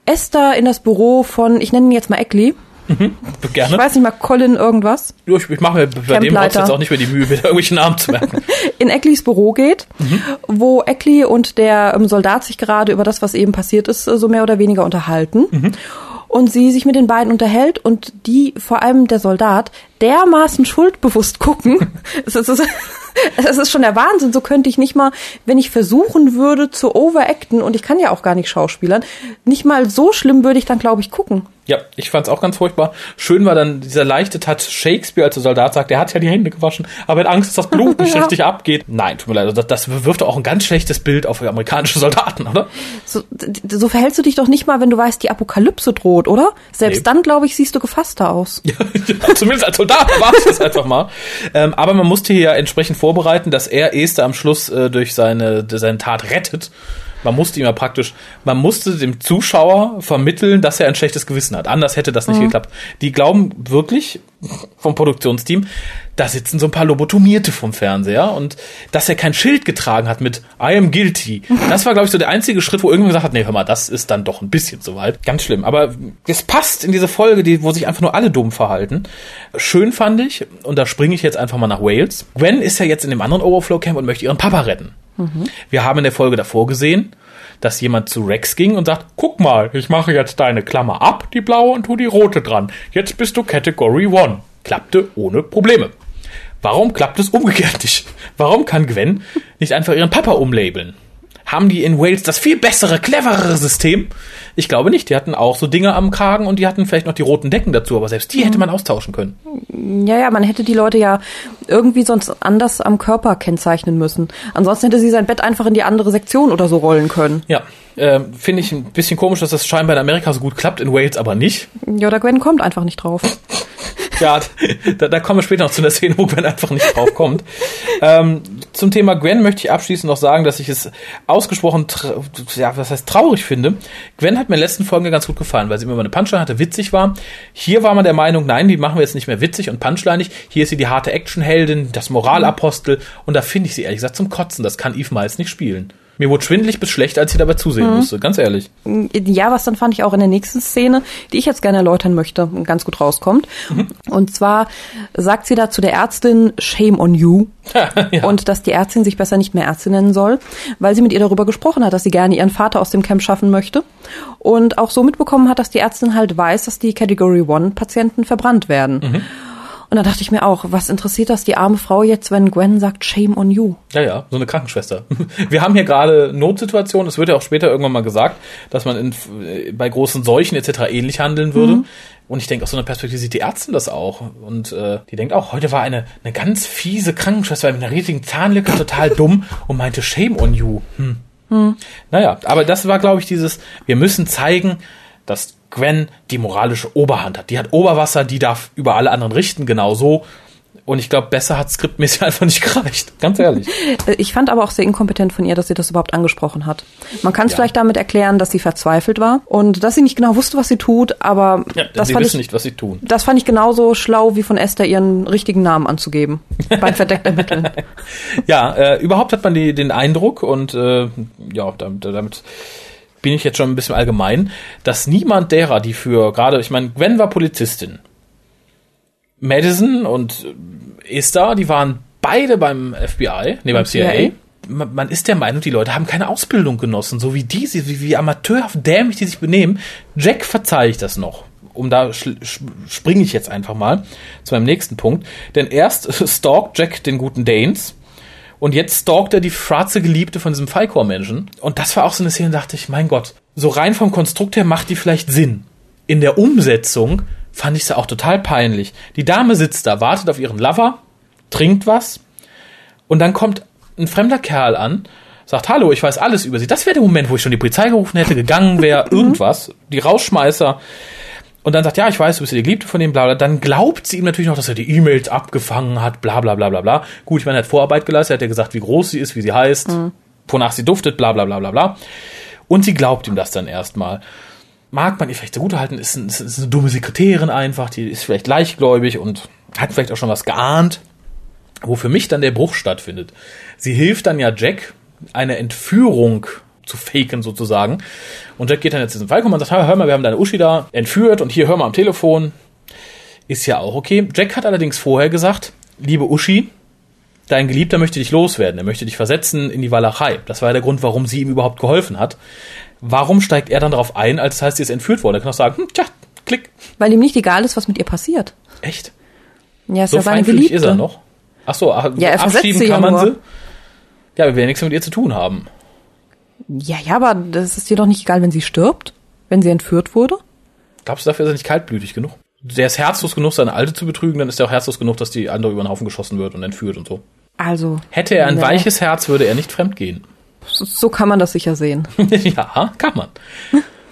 Esther in das Büro von, ich nenne ihn jetzt mal Eckley, Mhm, gerne. Ich weiß nicht mal, Colin irgendwas. Ja, ich, ich mache mir bei dem Ort jetzt auch nicht mehr die Mühe, wieder irgendwelche Namen zu merken. In Eckleys Büro geht, mhm. wo Eckley und der ähm, Soldat sich gerade über das, was eben passiert ist, so mehr oder weniger unterhalten. Mhm. Und sie sich mit den beiden unterhält und die, vor allem der Soldat, dermaßen schuldbewusst gucken. es, ist, es ist schon der Wahnsinn. So könnte ich nicht mal, wenn ich versuchen würde zu overacten, und ich kann ja auch gar nicht schauspielern, nicht mal so schlimm würde ich dann, glaube ich, gucken. Ja, ich fand's auch ganz furchtbar. Schön war dann dieser leichte Touch Shakespeare, als der Soldat sagt, er hat ja die Hände gewaschen, aber er hat Angst, dass das Blut nicht ja. richtig abgeht. Nein, tut mir leid, das, das wirft auch ein ganz schlechtes Bild auf amerikanische Soldaten, oder? So, so verhältst du dich doch nicht mal, wenn du weißt, die Apokalypse droht, oder? Selbst nee. dann, glaube ich, siehst du gefasster aus. Ja, zumindest als Soldat war ich das einfach mal. Ähm, aber man musste hier ja entsprechend vorbereiten, dass er Esther am Schluss äh, durch seine, seine Tat rettet. Man musste ihm ja praktisch, man musste dem Zuschauer vermitteln, dass er ein schlechtes Gewissen hat. Anders hätte das nicht mhm. geklappt. Die glauben wirklich vom Produktionsteam, da sitzen so ein paar Lobotomierte vom Fernseher und dass er kein Schild getragen hat mit I am guilty. Das war, glaube ich, so der einzige Schritt, wo irgendjemand gesagt hat, nee, hör mal, das ist dann doch ein bisschen zu weit. Ganz schlimm. Aber es passt in diese Folge, die, wo sich einfach nur alle dumm verhalten. Schön fand ich, und da springe ich jetzt einfach mal nach Wales. Gwen ist ja jetzt in dem anderen Overflow Camp und möchte ihren Papa retten. Mhm. Wir haben in der Folge davor gesehen, dass jemand zu Rex ging und sagt, guck mal, ich mache jetzt deine Klammer ab, die blaue, und tu die rote dran. Jetzt bist du Category One. Klappte ohne Probleme. Warum klappt es umgekehrt nicht? Warum kann Gwen nicht einfach ihren Papa umlabeln? Haben die in Wales das viel bessere, cleverere System? Ich glaube nicht. Die hatten auch so Dinge am Kragen und die hatten vielleicht noch die roten Decken dazu, aber selbst die hätte man austauschen können. Ja, ja, man hätte die Leute ja irgendwie sonst anders am Körper kennzeichnen müssen. Ansonsten hätte sie sein Bett einfach in die andere Sektion oder so rollen können. Ja, äh, finde ich ein bisschen komisch, dass das scheinbar in Amerika so gut klappt, in Wales aber nicht. Ja, oder Gwen kommt einfach nicht drauf. Ja, da, da kommen wir später noch zu der Szene, wo Gwen einfach nicht drauf kommt. ähm, zum Thema Gwen möchte ich abschließend noch sagen, dass ich es ausgesprochen, ja, was heißt traurig finde. Gwen hat mir in den letzten Folgen ganz gut gefallen, weil sie immer eine Punchline hatte, witzig war. Hier war man der Meinung, nein, die machen wir jetzt nicht mehr witzig und punchlineig. Hier ist sie die harte Actionheldin, das Moralapostel und da finde ich sie ehrlich gesagt zum Kotzen. Das kann Eve Miles nicht spielen. Mir wurde schwindelig bis schlecht, als ich dabei zusehen mhm. musste, ganz ehrlich. Ja, was dann fand ich auch in der nächsten Szene, die ich jetzt gerne erläutern möchte, ganz gut rauskommt. Mhm. Und zwar sagt sie da zu der Ärztin, shame on you. ja. Und dass die Ärztin sich besser nicht mehr Ärztin nennen soll, weil sie mit ihr darüber gesprochen hat, dass sie gerne ihren Vater aus dem Camp schaffen möchte. Und auch so mitbekommen hat, dass die Ärztin halt weiß, dass die Category One Patienten verbrannt werden. Mhm. Und da dachte ich mir auch, was interessiert das die arme Frau jetzt, wenn Gwen sagt, shame on you? Ja, ja, so eine Krankenschwester. Wir haben hier gerade Notsituationen. Es wird ja auch später irgendwann mal gesagt, dass man in, äh, bei großen Seuchen etc. ähnlich handeln würde. Mhm. Und ich denke, aus so einer Perspektive sieht die Ärztin das auch. Und äh, die denkt auch, heute war eine, eine ganz fiese Krankenschwester mit einer riesigen Zahnlücke total dumm und meinte, shame on you. Hm. Hm. Naja, aber das war, glaube ich, dieses, wir müssen zeigen, dass Gwen die moralische Oberhand hat. Die hat Oberwasser, die darf über alle anderen richten, genau so. Und ich glaube, besser hat skriptmäßig einfach nicht gereicht. Ganz ehrlich. Äh, Ich fand aber auch sehr inkompetent von ihr, dass sie das überhaupt angesprochen hat. Man kann es Ja. vielleicht damit erklären, dass sie verzweifelt war und dass sie nicht genau wusste, was sie tut, aber Ja, das, sie fand wissen ich, nicht, was sie tun. das fand ich genauso schlau wie von Esther ihren richtigen Namen anzugeben. Bei verdeckt ermitteln. Ja, äh, überhaupt hat man die, den Eindruck und äh, ja, damit, damit bin ich jetzt schon ein bisschen allgemein, dass niemand derer, die für gerade, ich meine, Gwen war Polizistin. Madison und Esther, die waren beide beim FBI, nee, beim CIA. CIA. Man man ist der Meinung, die Leute haben keine Ausbildung genossen, so wie die, wie, wie amateurhaft dämlich die sich benehmen. Jack verzeihe ich das noch. Um da springe ich jetzt einfach mal zu meinem nächsten Punkt. Denn erst stalkt Jack den guten Danes und jetzt stalkt er die schwarze Geliebte von diesem Falcor-Menschen. Und das war auch so eine Szene, da dachte ich, mein Gott, so rein vom Konstrukt her macht die vielleicht Sinn. In der Umsetzung fand ich sie auch total peinlich. Die Dame sitzt da, wartet auf ihren Lover, trinkt was und dann kommt ein fremder Kerl an, sagt, hallo, ich weiß alles über sie. Das wäre der Moment, wo ich schon die Polizei gerufen hätte, gegangen wäre, irgendwas, die Rausschmeißer. Und dann sagt, ja, ich weiß, du bist die Geliebte von dem, bla, bla. Dann glaubt sie ihm natürlich noch, dass er die E-Mails abgefangen hat, bla, bla, bla, bla, bla. Gut, ich meine, er hat Vorarbeit geleistet, er hat ja gesagt, wie groß sie ist, wie sie heißt, wonach sie duftet, bla, bla, bla, bla, bla. Und sie glaubt ihm das dann erstmal. Mag man ihr vielleicht zugutehalten, ist, ein, ist eine dumme Sekretärin einfach, die ist vielleicht leichtgläubig und hat vielleicht auch schon was geahnt wo für mich dann der Bruch stattfindet. Sie hilft dann ja Jack, eine Entführung zu faken sozusagen. Und Jack geht dann jetzt in diesen Fall und sagt, hör mal, wir haben deine Uschi da entführt und hier hör mal am Telefon. Ist ja auch okay. Jack hat allerdings vorher gesagt, liebe Uschi, dein Geliebter möchte dich loswerden. Er möchte dich versetzen in die Walachei. Das war ja der Grund, warum sie ihm überhaupt geholfen hat. Warum steigt er dann darauf ein, als das heißt, sie ist entführt worden? Er kann auch sagen, hm, tja, klick. Weil ihm nicht egal ist, was mit ihr passiert. Echt? Ja, ist So ja seine Geliebte. ist er noch. Ach so, Ja, er abschieben sie ja kann man nur. sie. Ja, wir werden nichts mit ihr zu tun haben. Ja, ja, aber das ist dir doch nicht egal, wenn sie stirbt, wenn sie entführt wurde. Glaubst du, dafür ist er nicht kaltblütig genug? Der ist herzlos genug, seine Alte zu betrügen, dann ist er auch herzlos genug, dass die andere über den Haufen geschossen wird und entführt und so. Also. Hätte er ein Nee. weiches Herz, würde er nicht fremdgehen. So- So kann man das sicher sehen. ja, kann man.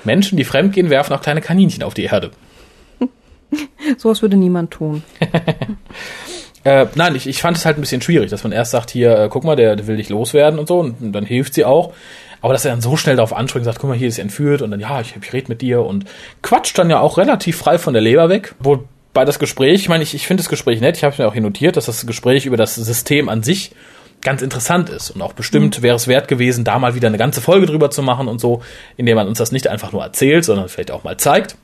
Menschen, die fremdgehen, werfen auch kleine Kaninchen auf die Erde. Sowas würde niemand tun. Äh, nein, ich, ich fand es halt ein bisschen schwierig, dass man erst sagt, hier, äh, guck mal, der, der will dich loswerden und so, und dann hilft sie auch. Aber dass er dann so schnell darauf anspringt und sagt, guck mal, hier ist entführt und dann, ja, ich, ich rede mit dir und quatscht dann ja auch relativ frei von der Leber weg. Wobei das Gespräch, ich meine, ich, ich finde das Gespräch nett, ich habe es mir auch hier notiert, dass das Gespräch über das System an sich ganz interessant ist und auch bestimmt wäre es wert gewesen, da mal wieder eine ganze Folge drüber zu machen und so, indem man uns das nicht einfach nur erzählt, sondern vielleicht auch mal zeigt.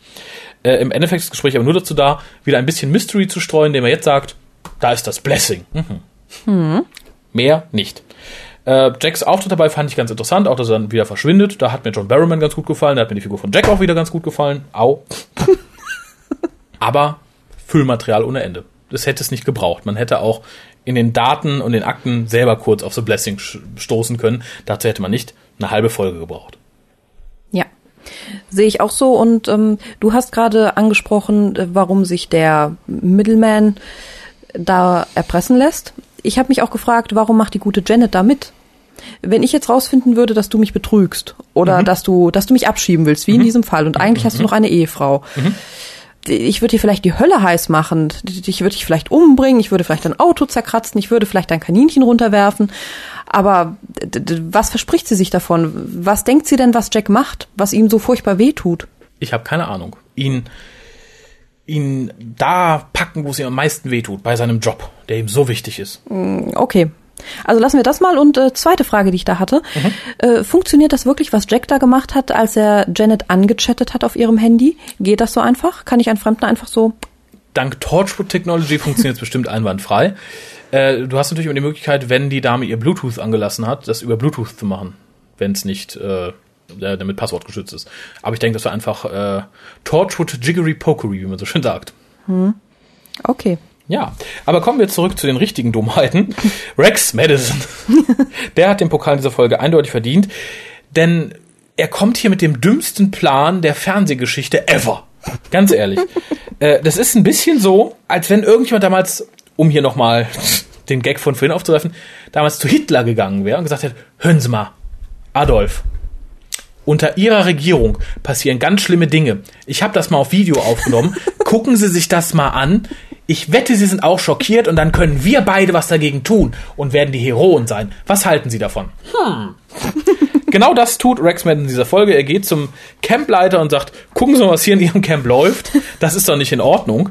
Äh, Im Endeffekt ist das Gespräch aber nur dazu da, wieder ein bisschen Mystery zu streuen, indem er jetzt sagt, da ist das Blessing. Mhm. Mehr nicht. Äh, Jacks Auftritt dabei fand ich ganz interessant, auch dass er dann wieder verschwindet. Da hat mir John Barrowman ganz gut gefallen, da hat mir die Figur von Jack auch wieder ganz gut gefallen. Au. Aber Füllmaterial ohne Ende. Das hätte es nicht gebraucht. Man hätte auch in den Daten und den Akten selber kurz auf The Blessing stoßen können. Dazu hätte man nicht eine halbe Folge gebraucht. Ja. Sehe ich auch so. Und ähm, du hast gerade angesprochen, äh, warum sich der Middleman da erpressen lässt. Ich habe mich auch gefragt, warum macht die gute Janet da mit? Wenn ich jetzt rausfinden würde, dass du mich betrügst oder dass du, dass du mich abschieben willst, wie in diesem Fall, und eigentlich hast du noch eine Ehefrau. Ich würde dir vielleicht die Hölle heiß machen. Ich würde dich vielleicht umbringen. Ich würde vielleicht dein Auto zerkratzen. Ich würde vielleicht dein Kaninchen runterwerfen. Aber was verspricht sie sich davon? Was denkt sie denn, was Jack macht, was ihm so furchtbar wehtut? Ich habe keine Ahnung. Ihn, ihn da packen, wo es ihm am meisten wehtut, bei seinem Job, der ihm so wichtig ist. Okay. Also lassen wir das mal. Und äh, zweite Frage, die ich da hatte. Äh, funktioniert das wirklich, was Jack da gemacht hat, als er Janet angechattet hat auf ihrem Handy? Geht das so einfach? Kann ich einen Fremden einfach so... Dank Torchwood Technology funktioniert es bestimmt einwandfrei. Äh, du hast natürlich immer die Möglichkeit, wenn die Dame ihr Bluetooth angelassen hat, das über Bluetooth zu machen, wenn es nicht äh, äh, damit Passwort geschützt ist. Aber ich denke, das war einfach äh, Torchwood Jiggery Pokery, wie man so schön sagt. Okay. Ja, aber kommen wir zurück zu den richtigen Dummheiten. Rex Madison. Der hat den Pokal in dieser Folge eindeutig verdient, denn er kommt hier mit dem dümmsten Plan der Fernsehgeschichte ever. Ganz ehrlich. äh, das ist ein bisschen so, als wenn irgendjemand damals, um hier nochmal den Gag von vorhin aufzugreifen, damals zu Hitler gegangen wäre und gesagt hätte, hören Sie mal, Adolf, unter Ihrer Regierung passieren ganz schlimme Dinge. Ich habe das mal auf Video aufgenommen. Gucken Sie sich das mal an. Ich wette, Sie sind auch schockiert und dann können wir beide was dagegen tun und werden die Heroen sein. Was halten Sie davon? Hm. genau das tut Rexman in dieser Folge. Er geht zum Campleiter und sagt, gucken Sie mal, was hier in Ihrem Camp läuft. Das ist doch nicht in Ordnung.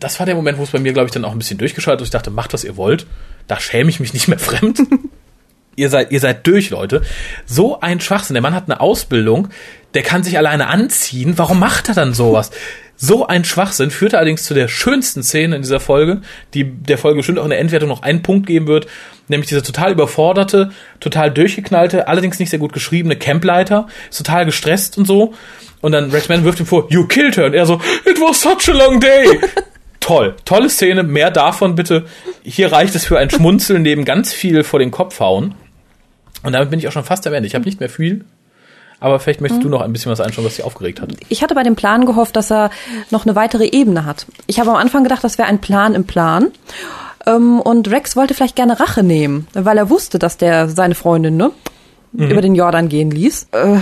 Das war der Moment, wo es bei mir, glaube ich, dann auch ein bisschen durchgeschaltet ist. Ich dachte, macht, was ihr wollt. Da schäme ich mich nicht mehr fremd. ihr seid, ihr seid durch, Leute. So ein Schwachsinn. Der Mann hat eine Ausbildung, der kann sich alleine anziehen. Warum macht er dann sowas? So ein Schwachsinn führte allerdings zu der schönsten Szene in dieser Folge, die der Folge bestimmt auch in der Endwertung noch einen Punkt geben wird, nämlich dieser total überforderte, total durchgeknallte, allerdings nicht sehr gut geschriebene Campleiter, ist total gestresst und so. Und dann Rex Mann wirft ihm vor, you killed her. Und er so, it was such a long day. Toll, tolle Szene, mehr davon bitte. Hier reicht es für ein Schmunzeln neben ganz viel vor den Kopf hauen. Und damit bin ich auch schon fast erwähnt. Ich habe nicht mehr viel aber vielleicht möchtest du noch ein bisschen was einschauen, was dich aufgeregt hat. Ich hatte bei dem Plan gehofft, dass er noch eine weitere Ebene hat. Ich habe am Anfang gedacht, das wäre ein Plan im Plan. Ähm, und Rex wollte vielleicht gerne Rache nehmen, weil er wusste, dass der seine Freundin ne, mhm. über den Jordan gehen ließ. Äh,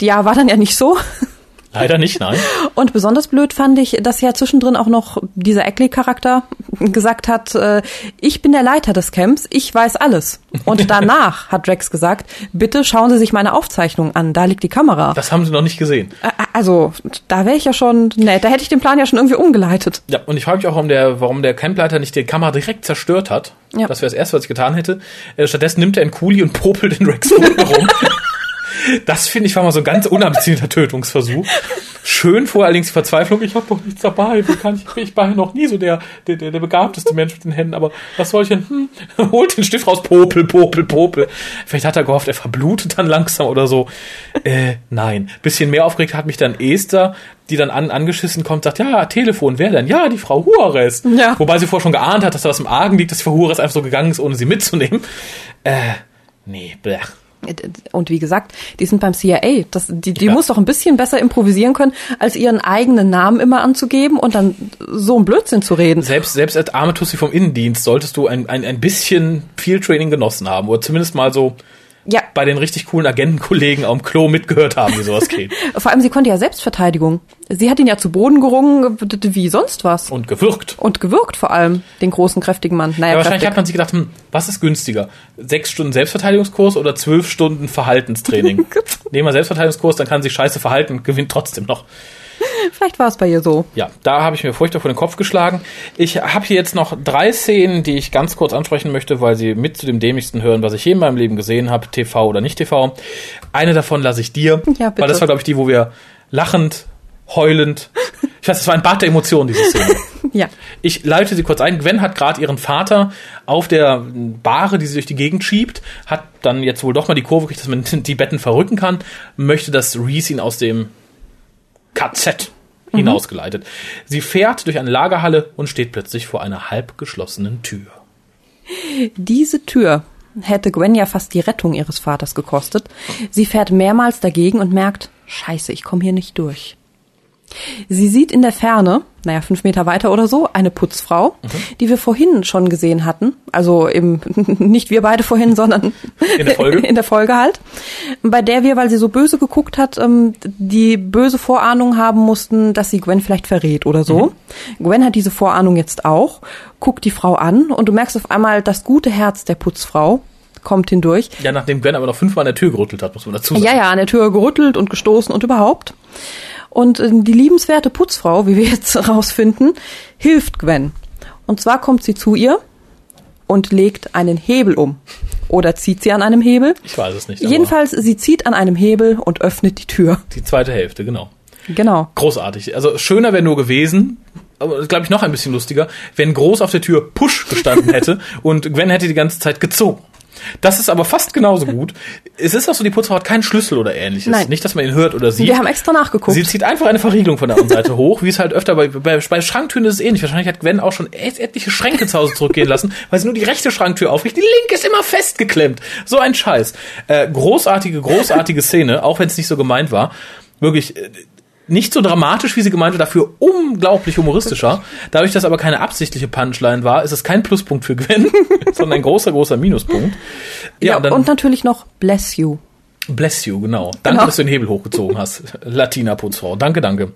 ja, war dann ja nicht so. Leider nicht, nein. Und besonders blöd fand ich, dass ja zwischendrin auch noch dieser Eckley-Charakter gesagt hat, äh, ich bin der Leiter des Camps, ich weiß alles. Und danach hat Rex gesagt, bitte schauen Sie sich meine Aufzeichnung an, da liegt die Kamera. Das haben Sie noch nicht gesehen. Also, da wäre ich ja schon, ne, da hätte ich den Plan ja schon irgendwie umgeleitet. Ja, und ich frage mich auch, warum der, warum der Campleiter nicht die Kamera direkt zerstört hat. Ja. Das wäre das Erste, was ich getan hätte. Äh, stattdessen nimmt er einen Kuli und popelt den Rex rum. Das finde ich war mal so ein ganz unambitionierter Tötungsversuch. Schön vor allerdings die Verzweiflung, ich habe doch nichts dabei, wie kann ich, ich war ja noch nie so der, der, der, der begabteste Mensch mit den Händen, aber was soll ich denn, hm, holt den Stift raus, popel, popel, popel. Vielleicht hat er gehofft, er verblutet dann langsam oder so. Äh, nein. Bisschen mehr aufgeregt hat mich dann Esther, die dann an, angeschissen kommt, sagt, ja, Telefon, wer denn? Ja, die Frau Huares. Ja. Wobei sie vorher schon geahnt hat, dass da was im Argen liegt, dass Frau Huares einfach so gegangen ist, ohne sie mitzunehmen. Äh, nee, blech und wie gesagt, die sind beim CIA. Das, die die ja. muss doch ein bisschen besser improvisieren können, als ihren eigenen Namen immer anzugeben und dann so ein Blödsinn zu reden. Selbst, selbst als arme Tussi vom Innendienst solltest du ein, ein, ein bisschen viel Training genossen haben oder zumindest mal so ja. bei den richtig coolen Agentenkollegen am Klo mitgehört haben, wie sowas geht. Vor allem, sie konnte ja Selbstverteidigung. Sie hat ihn ja zu Boden gerungen, wie sonst was. Und gewürgt. Und gewürgt vor allem, den großen, kräftigen Mann. Naja, ja, wahrscheinlich hat man sich gedacht, hm, was ist günstiger? Sechs Stunden Selbstverteidigungskurs oder zwölf Stunden Verhaltenstraining? Nehmen wir Selbstverteidigungskurs, dann kann sie scheiße verhalten, gewinnt trotzdem noch. Vielleicht war es bei ihr so. Ja, da habe ich mir furchtbar vor den Kopf geschlagen. Ich habe hier jetzt noch drei Szenen, die ich ganz kurz ansprechen möchte, weil sie mit zu dem dämlichsten hören, was ich je in meinem Leben gesehen habe, TV oder nicht TV. Eine davon lasse ich dir, ja, bitte. weil das war, glaube ich, die, wo wir lachend, heulend, ich weiß, das war ein Bad der Emotionen, diese Szene. ja. Ich leite sie kurz ein. Gwen hat gerade ihren Vater auf der Bahre, die sie durch die Gegend schiebt, hat dann jetzt wohl doch mal die Kurve gekriegt, dass man die Betten verrücken kann, möchte, dass Reese ihn aus dem KZ hinausgeleitet. Sie fährt durch eine Lagerhalle und steht plötzlich vor einer halb geschlossenen Tür. Diese Tür hätte Gwen ja fast die Rettung ihres Vaters gekostet. Sie fährt mehrmals dagegen und merkt, scheiße, ich komme hier nicht durch. Sie sieht in der Ferne, naja, fünf Meter weiter oder so, eine Putzfrau, mhm. die wir vorhin schon gesehen hatten. Also eben nicht wir beide vorhin, sondern in der Folge, in der Folge halt. Bei der wir, weil sie so böse geguckt hat, ähm, die böse Vorahnung haben mussten, dass sie Gwen vielleicht verrät oder so. Mhm. Gwen hat diese Vorahnung jetzt auch, guckt die Frau an und du merkst auf einmal das gute Herz der Putzfrau, kommt hindurch. Ja, nachdem Gwen aber noch fünfmal an der Tür gerüttelt hat, muss man dazu sagen. Ja, ja, an der Tür gerüttelt und gestoßen und überhaupt. Und äh, die liebenswerte Putzfrau, wie wir jetzt herausfinden, hilft Gwen. Und zwar kommt sie zu ihr und legt einen Hebel um. Oder zieht sie an einem Hebel? Ich weiß es nicht. Jedenfalls, sie zieht an einem Hebel und öffnet die Tür. Die zweite Hälfte, genau. Genau. Großartig. Also schöner wäre nur gewesen, aber glaube ich noch ein bisschen lustiger, wenn groß auf der Tür Push gestanden hätte und Gwen hätte die ganze Zeit gezogen. Das ist aber fast genauso gut. Es ist auch so, die Putzfrau hat keinen Schlüssel oder ähnliches. Nein. Nicht, dass man ihn hört oder sieht. Wir haben extra nachgeguckt. Sie zieht einfach eine Verriegelung von der anderen Seite hoch, wie es halt öfter bei, bei, bei Schranktüren ist es ähnlich. Wahrscheinlich hat Gwen auch schon etliche Schränke zu Hause zurückgehen lassen, weil sie nur die rechte Schranktür aufricht. Die linke ist immer festgeklemmt. So ein Scheiß. Äh, großartige, großartige Szene, auch wenn es nicht so gemeint war. Wirklich, äh, nicht so dramatisch, wie sie gemeinte, dafür unglaublich humoristischer. Dadurch, dass aber keine absichtliche Punchline war, ist es kein Pluspunkt für Gwen, sondern ein großer, großer Minuspunkt. Ja, ja und, und, natürlich noch Bless You. Bless you, genau. Danke, Genau. dass du den Hebel hochgezogen hast. Latina-Putzfrau. Danke, danke.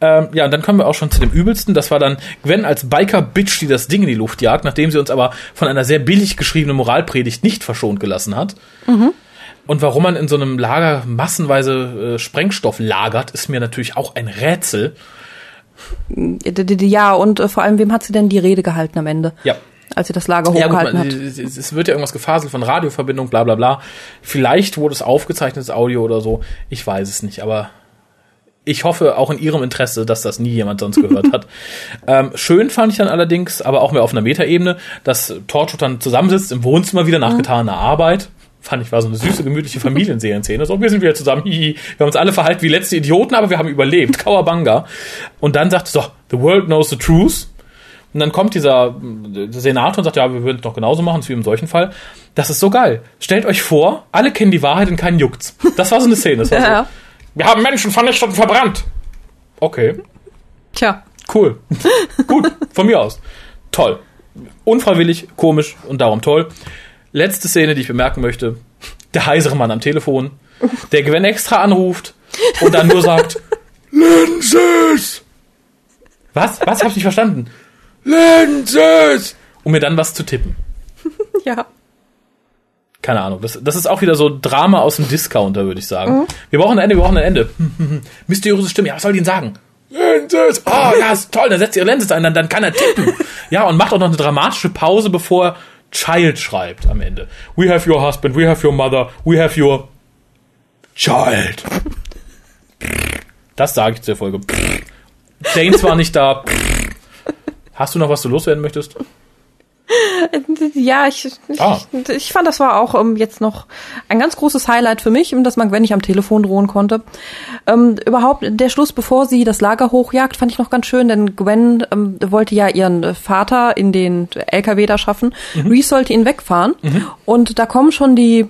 Ähm, ja, und dann kommen wir auch schon zu dem Übelsten. Das war dann Gwen als Biker-Bitch, die das Ding in die Luft jagt, nachdem sie uns aber von einer sehr billig geschriebenen Moralpredigt nicht verschont gelassen hat. Und warum man in so einem Lager massenweise äh, Sprengstoff lagert, ist mir natürlich auch ein Rätsel. D- Ja, und äh, vor allem, wem hat sie denn die Rede gehalten am Ende? Ja, Als sie das Lager Ja, gut, hochgehalten man, hat. es es wird ja irgendwas gefaselt von Radioverbindung, bla bla bla. Vielleicht wurde es aufgezeichnetes Audio oder so. Ich weiß es nicht, aber ich hoffe auch in ihrem Interesse, dass das nie jemand sonst gehört hat. Ähm, schön fand ich dann allerdings, aber auch mehr auf einer Metaebene, dass Torchwood dann zusammensitzt im Wohnzimmer wieder nach getaner Arbeit. Fand ich war so eine süße, gemütliche Familienserienszene. So, wir sind wieder zusammen. Wir haben uns alle verhalten wie letzte Idioten, aber wir haben überlebt. Kawabanga. Und dann sagt so, the world knows the truth. Und dann kommt dieser Senator und sagt, ja, wir würden es doch genauso machen, wie im solchen Fall. Das ist so geil. Stellt euch vor, alle kennen die Wahrheit und keinen juckt's. Das war so eine Szene. Das war Ja, so, wir haben Menschen vernichtet und verbrannt. Okay, Tja, cool. Gut, von mir aus. Toll. Unfreiwillig, komisch und darum toll. Letzte Szene, die ich bemerken möchte. Der heisere Mann am Telefon, der Gwen extra anruft und dann nur sagt, Lenses! Was? Was? Hab ich nicht verstanden. Lenses! Um mir dann was zu tippen. ja. Keine Ahnung. Das, das ist auch wieder so Drama aus dem Discounter, würde ich sagen. Wir brauchen ein Ende, wir brauchen ein Ende. Mysteriöse Stimme. Ja, was soll die denn sagen? Lenses! Oh, ja, ist toll. Dann setzt ihr Lenses ein, dann, dann kann er tippen. Ja, und macht auch noch eine dramatische Pause, bevor Child schreibt am Ende. We have your husband, we have your mother, we have your child. Das sage ich zur Folge. James war nicht da. Hast du noch was du loswerden möchtest? Ja, ich, ich, Ah. ich fand, das war auch ähm, jetzt noch ein ganz großes Highlight für mich, dass man Gwen nicht am Telefon drohen konnte. Ähm, überhaupt der Schluss, bevor sie das Lager hochjagt, fand ich noch ganz schön, denn Gwen ähm, wollte ja ihren Vater in den LKW da schaffen. Reese sollte ihn wegfahren und da kommen schon die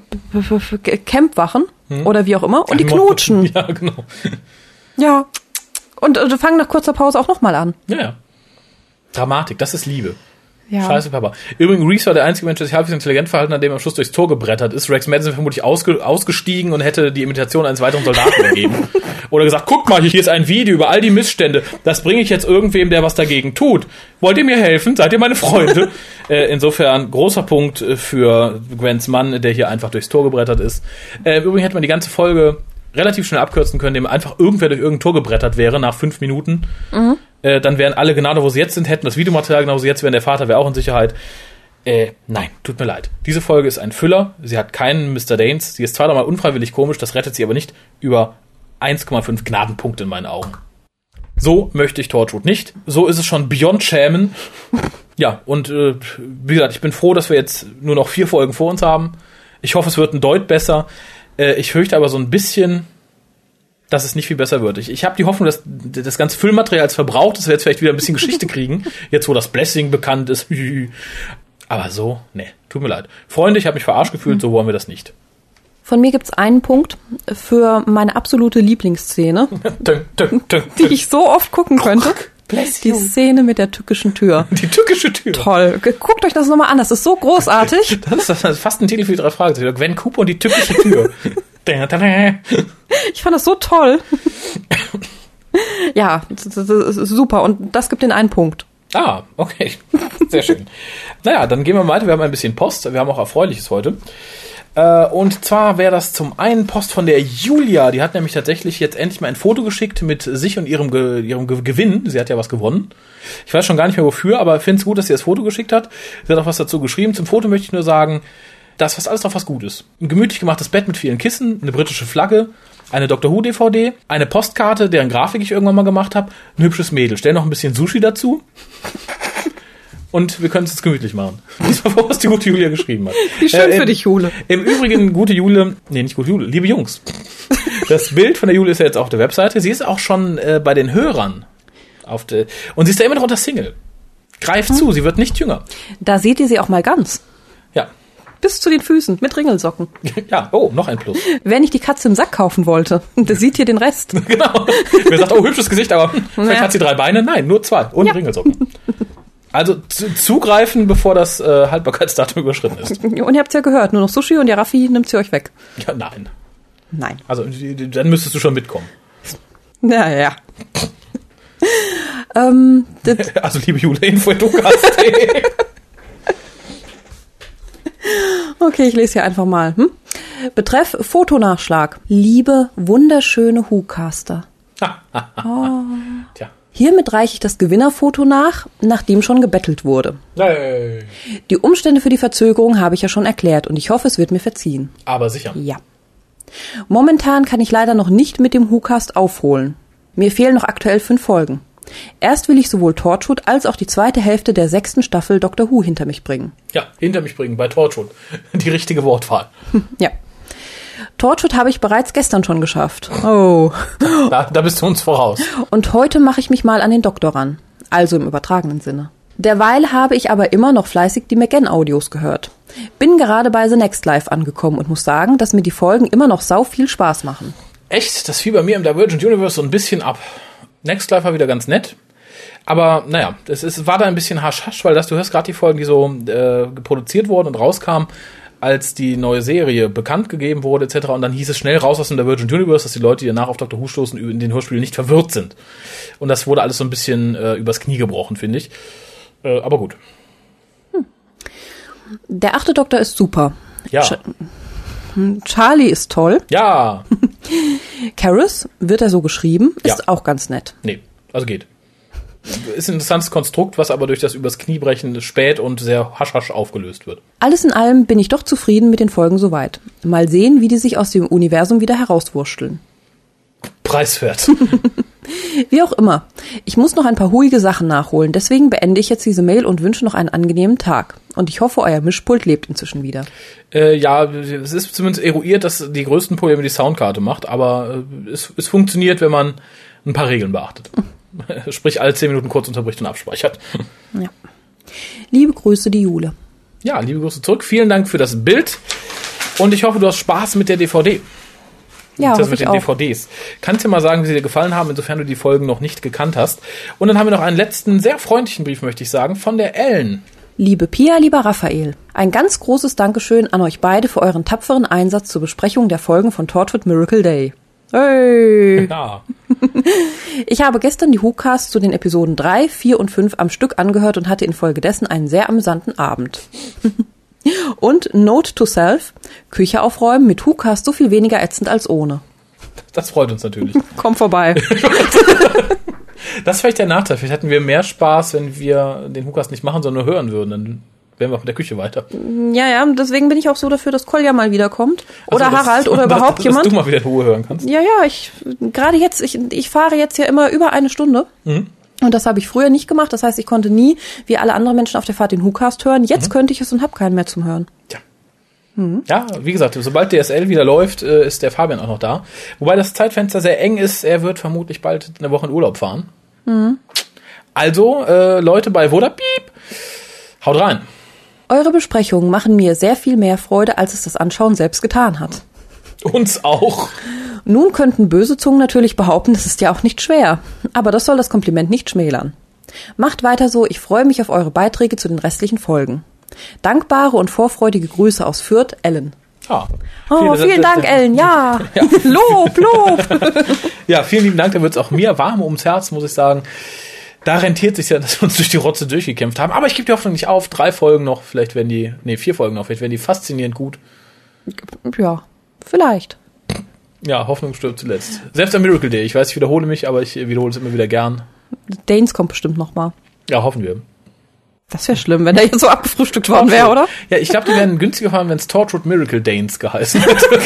Campwachen oder wie auch immer und die knutschen. Ja, genau. Ja. Und äh, fangen nach kurzer Pause auch nochmal an. Ja, ja. Dramatik, das ist Liebe. Ja. Scheiße, Papa. Übrigens, Reese war der einzige Mensch, der sich halbwegs intelligent verhalten hat, dem am Schluss durchs Tor gebrettert ist. Rex Madison vermutlich ausge ausgestiegen und hätte die Imitation eines weiteren Soldaten gegeben. Oder gesagt, guck mal, hier ist ein Video über all die Missstände. Das bringe ich jetzt irgendwem, der was dagegen tut. Wollt ihr mir helfen? Seid ihr meine Freunde? äh, insofern großer Punkt äh, für Gwens Mann, der hier einfach durchs Tor gebrettert ist. Äh, Übrigens hätte man die ganze Folge relativ schnell abkürzen können, indem einfach irgendwer durch irgendein Tor gebrettert wäre nach fünf Minuten. Äh, dann wären alle genau da, wo sie jetzt sind, hätten das Videomaterial genau, wo sie jetzt wären, der Vater wäre auch in Sicherheit. Äh, nein, tut mir leid. Diese Folge ist ein Füller. Sie hat keinen Mr. Danes. Sie ist zwar mal unfreiwillig komisch, das rettet sie aber nicht über 1,5 Gnadenpunkte in meinen Augen. So möchte ich Torchwood nicht. So ist es schon beyond schämen. Ja, und äh, wie gesagt, ich bin froh, dass wir jetzt nur noch vier Folgen vor uns haben. Ich hoffe, es wird ein Deut besser. Äh, ich fürchte aber so ein bisschen, dass es nicht viel besser wird. Ich, ich habe die Hoffnung, dass das ganze Füllmaterial als verbraucht ist, wir jetzt vielleicht wieder ein bisschen Geschichte kriegen. Jetzt, wo das Blessing bekannt ist. Aber so, nee, tut mir leid. Freunde, ich habe mich verarscht gefühlt, so wollen wir das nicht. Von mir gibt's einen Punkt für meine absolute Lieblingsszene, Dün, dün, dün, die ich so oft gucken könnte. Die. Szene mit der tückischen Tür. Die türkische Tür. Toll. Guckt euch das nochmal an. Das ist so großartig. Das ist, das ist fast ein Titel für die drei Fragezeichen. Gwen Cooper und die türkische Tür. Ich fand das so toll. Ja, super. Und das gibt den einen Punkt. Ah, okay. Sehr schön. naja, dann gehen wir weiter. Wir haben ein bisschen Post. Wir haben auch Erfreuliches heute. Äh, und zwar wäre das zum einen Post von der Julia. Die hat nämlich tatsächlich jetzt endlich mal ein Foto geschickt mit sich und ihrem, Ge ihrem Ge Gewinn. Sie hat ja was gewonnen. Ich weiß schon gar nicht mehr wofür, aber finde es gut, dass sie das Foto geschickt hat. Sie hat auch was dazu geschrieben. Zum Foto möchte ich nur sagen, das was alles drauf was gut ist. Ein gemütlich gemachtes Bett mit vielen Kissen, eine britische Flagge, eine Doctor Who DVD, eine Postkarte, deren Grafik ich irgendwann mal gemacht habe, ein hübsches Mädel. Stell noch ein bisschen Sushi dazu. Und wir können es jetzt gemütlich machen. Das war, was die gute Julia geschrieben hat. Wie schön Äh, für dich, Jule. Im Übrigen, gute Jule, nee, nicht gute Jule, liebe Jungs. Das Bild von der Jule ist ja jetzt auf der Webseite. Sie ist auch schon äh, bei den Hörern. Auf der, und sie ist ja immer noch unter Single. Greift zu, sie wird nicht jünger. Da seht ihr sie auch mal ganz. Ja. Bis zu den Füßen mit Ringelsocken. Ja, oh, noch ein Plus. Wenn ich die Katze im Sack kaufen wollte, da seht ihr den Rest. Genau. Wer sagt, oh, hübsches Gesicht, aber hm, vielleicht Ja. hat sie drei Beine. Nein, nur zwei. Und Ja. Ringelsocken. Also zu, zugreifen, bevor das äh, Haltbarkeitsdatum überschritten ist. Und ihr habt's ja gehört, nur noch Sushi und der Raffi nimmt sie euch weg. Ja, nein. Nein. Also dann müsstest du schon mitkommen. Naja. ähm, Also liebe Jule, info du hast. Okay, ich lese hier einfach mal. Hm? Betreff Fotonachschlag. Liebe, wunderschöne Hucaster. Tja. Hiermit reiche ich das Gewinnerfoto nach, nachdem schon gebettelt wurde. Nee. Die Umstände für die Verzögerung habe ich ja schon erklärt und ich hoffe, es wird mir verziehen. Aber sicher. Ja. Momentan kann ich leider noch nicht mit dem WhoCast aufholen. Mir fehlen noch aktuell fünf Folgen. Erst will ich sowohl Torchwood als auch die zweite Hälfte der sechsten Staffel Doctor Who hinter mich bringen. Ja, hinter mich bringen bei Torchwood. Die richtige Wortwahl. Ja. Torchwood habe ich bereits gestern schon geschafft. Oh. Da, da bist du uns voraus. Und heute mache ich mich mal an den Doktor ran. Also im übertragenen Sinne. Derweil habe ich aber immer noch fleißig die McGann-Audios gehört. Bin gerade bei The Next Life angekommen und muss sagen, dass mir die Folgen immer noch sau viel Spaß machen. Echt, das fiel bei mir im Divergent Universe so ein bisschen ab. Next Life war wieder ganz nett. Aber naja, es ist, war da ein bisschen hasch-hasch, weil das, du hörst gerade die Folgen, die so äh, produziert wurden und rauskamen, als die neue Serie bekannt gegeben wurde, etc. Und dann hieß es schnell raus aus dem Divergent Universe, dass die Leute, die danach auf Dr. Who stoßen, in den Hörspielen nicht verwirrt sind. Und das wurde alles so ein bisschen äh, übers Knie gebrochen, finde ich. Äh, aber gut. Der achte Doktor ist super. Ja. Ch Charlie ist toll. Ja. Karis wird er so geschrieben, ist Ja. auch ganz nett. Nee, also geht. Ist ein interessantes Konstrukt, was aber durch das übers Knie brechen spät und sehr hasch-hasch aufgelöst wird. Alles in allem bin ich doch zufrieden mit den Folgen soweit. Mal sehen, wie die sich aus dem Universum wieder herauswurschteln. Preiswert. Wie auch immer. Ich muss noch ein paar huige Sachen nachholen, deswegen beende ich jetzt diese Mail und wünsche noch einen angenehmen Tag. Und ich hoffe, euer Mischpult lebt inzwischen wieder. äh, ja, es ist zumindest eruiert, dass die größten Probleme die Soundkarte macht, aber äh, es, es funktioniert, wenn man ein paar Regeln beachtet. Sprich, alle zehn Minuten kurz unterbricht und abspeichert. Ja. Liebe Grüße, die Jule. Ja, liebe Grüße zurück. Vielen Dank für das Bild. Und ich hoffe, du hast Spaß mit der DVD. Ja, das mit den auch. DVDs. Kannst du mal sagen, wie sie dir gefallen haben, insofern du die Folgen noch nicht gekannt hast. Und dann haben wir noch einen letzten, sehr freundlichen Brief, möchte ich sagen, von der Ellen. Liebe Pia, lieber Raphael, ein ganz großes Dankeschön an euch beide für euren tapferen Einsatz zur Besprechung der Folgen von Torchwood Miracle Day. Hey! Ja. Ich habe gestern die WhoCasts zu den Episoden 3, 4 und 5 am Stück angehört und hatte infolgedessen einen sehr amüsanten Abend. und Note to Self, Küche aufräumen mit WhoCast so viel weniger ätzend als ohne. Das freut uns natürlich. Komm vorbei. Das ist vielleicht der Nachteil. Vielleicht hätten wir mehr Spaß, wenn wir den Hukas nicht machen, sondern nur hören würden. Dann wären wir mit der Küche weiter. ja, ja, deswegen bin ich auch so dafür, dass Kolja mal wiederkommt. Oder Also, Harald oder überhaupt dass, jemand. Dass du mal wieder in Ruhe hören kannst. Ja, ja, ich gerade jetzt, ich, ich fahre jetzt ja immer über eine Stunde. Und das habe ich früher nicht gemacht. Das heißt, ich konnte nie, wie alle anderen Menschen auf der Fahrt, den WhoCast hören. Jetzt könnte ich es und habe keinen mehr zum Hören. Tja. Ja, wie gesagt, sobald DSL wieder läuft, äh, ist der Fabian auch noch da. Wobei das Zeitfenster sehr eng ist. Er wird vermutlich bald eine Woche in Urlaub fahren. Also, äh, Leute bei Vodapip, haut rein. Eure Besprechungen machen mir sehr viel mehr Freude, als es das Anschauen selbst getan hat. Uns auch. Nun könnten böse Zungen natürlich behaupten, das ist ja auch nicht schwer. Aber das soll das Kompliment nicht schmälern. Macht weiter so, ich freue mich auf eure Beiträge zu den restlichen Folgen. Dankbare und vorfreudige Grüße aus Fürth, Ellen. Ja. Oh, vielen Dank, Ellen, ja. Lob, Lob. Ja, vielen lieben Dank. Da wird es auch mir warm ums Herz, muss ich sagen. Da rentiert sich ja, dass wir uns durch die Rotze durchgekämpft haben. Aber ich gebe die Hoffnung nicht auf. Drei Folgen noch, vielleicht werden die, nee, vier Folgen noch, vielleicht werden die faszinierend gut. Ja, vielleicht. Ja, Hoffnung stirbt zuletzt. Selbst am Miracle Day. Ich weiß, ich wiederhole mich, aber ich wiederhole es immer wieder gern. Danes kommt bestimmt noch mal. Ja, hoffen wir. Das wäre schlimm, wenn der jetzt so abgefrühstückt worden wäre, oder? Ja, ich glaube, die werden günstiger fahren, wenn es Torchwood Miracle Danes geheißen hätte.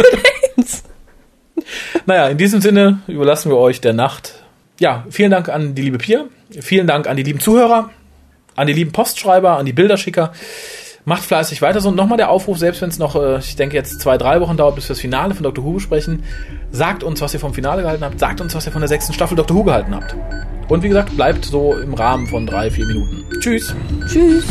naja, in diesem Sinne überlassen wir euch der Nacht. Ja, vielen Dank an die liebe Pia. Vielen Dank an die lieben Zuhörer, an die lieben Postschreiber, an die Bilderschicker. Macht fleißig weiter so. Und nochmal der Aufruf, selbst wenn es noch, äh, ich denke, jetzt zwei, drei Wochen dauert, bis wir das Finale von Dr. Who besprechen. Sagt uns, was ihr vom Finale gehalten habt. Sagt uns, was ihr von der sechsten Staffel Dr. Who gehalten habt. Und wie gesagt, bleibt so im Rahmen von drei, vier Minuten. Tschüss. Tschüss.